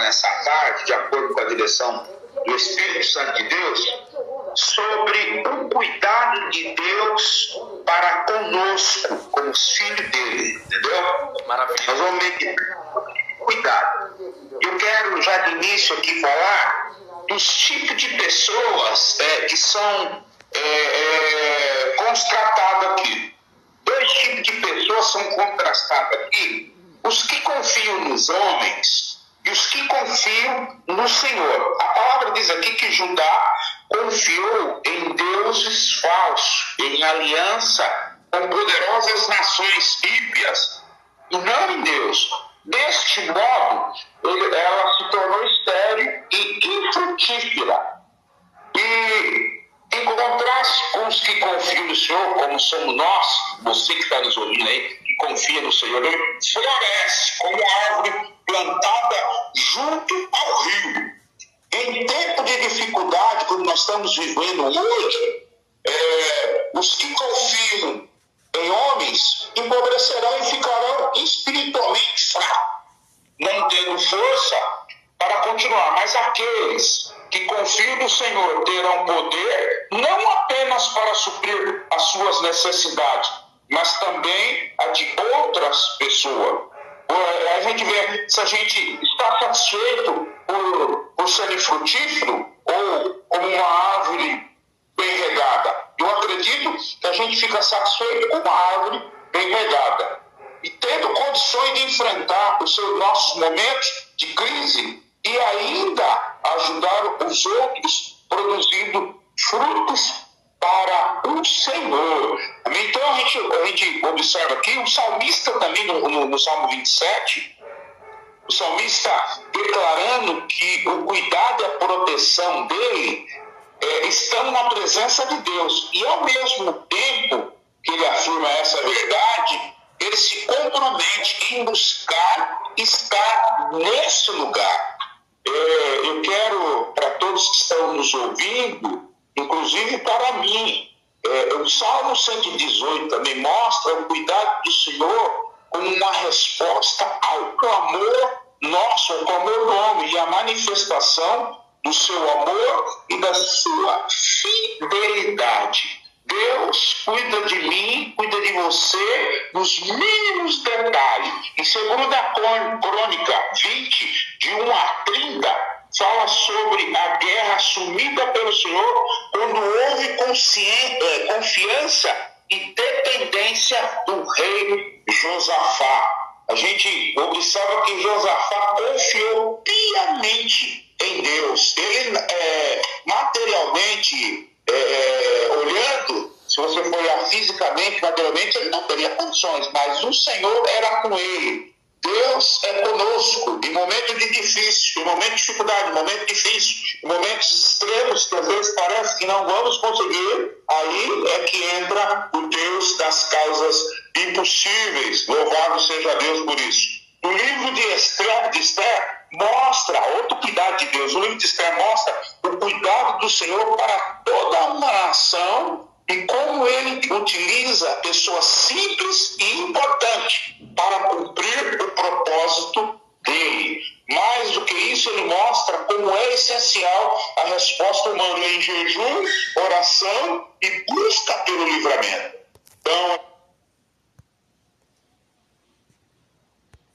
nessa tarde, de acordo com a direção do Espírito Santo de Deus, sobre o cuidado de Deus para conosco, como os filhos dele, entendeu? Maravilha. Nós vamos meditar cuidado. Eu quero já de início aqui falar dos tipos de pessoas é, que são é, é, constatados aqui. Dois tipos de pessoas são contrastados aqui: os que confiam nos homens que confiam no Senhor. A palavra diz aqui que Judá confiou em deuses falsos, em aliança com poderosas nações ímpias, e não em Deus. Deste modo, ela se tornou estéril e infrutífera. E, em contraste com os que confiam no Senhor, como somos nós, você que está nos ouvindo aí, que confia no Senhor, ele floresce como árvore plantada junto ao rio. Em tempo de dificuldade, como nós estamos vivendo hoje, é, os que confiam em homens empobrecerão e ficarão espiritualmente fracos, não tendo força para continuar. Mas aqueles que confiam no Senhor terão poder não apenas para suprir as suas necessidades, mas também a de outras pessoas. A gente vê se a gente está satisfeito por, por ser frutífero ou como uma árvore bem regada. Eu acredito que a gente fica satisfeito com uma árvore bem regada. E tendo condições de enfrentar os seus nossos momentos de crise e ainda ajudar os outros produzindo frutos para o Senhor. Então a gente, a gente observa aqui o salmista também no, no, no Salmo 27, o salmista declarando que o cuidado e a proteção dele é, estão na presença de Deus. E ao mesmo tempo que ele afirma essa verdade, ele se compromete em buscar estar nesse lugar. É, eu quero, para todos que estão nos ouvindo, inclusive para mim, é, o Salmo 118 também mostra o cuidado do Senhor como uma resposta ao clamor nosso, ao clamor do homem e a manifestação do seu amor e da sua fidelidade. Deus cuida de mim, cuida de você nos mínimos detalhes. Em segundo a crônica 20, de 1 a 30, fala sobre a guerra assumida pelo Senhor quando houve é, confiança e dependência do rei Josafá. A gente observa que Josafá confiou piamente em Deus. Ele, é, materialmente, é, olhando, se você for olhar fisicamente, materialmente, ele não teria condições, mas o Senhor era com ele. Deus é conosco em momentos de difícil, em momentos de dificuldade, em momentos difíceis, em momentos extremos que às vezes parece que não vamos conseguir. Aí é que entra o Deus das causas impossíveis. Louvado seja Deus por isso. No livro de Esther, de Esther mostra outro cuidado de Deus. O livro de Esther mostra o cuidado do Senhor para toda uma nação e como ele utiliza pessoas simples e importantes para cumprir o propósito essencial a resposta humana em jejum, oração e busca pelo livramento. Então,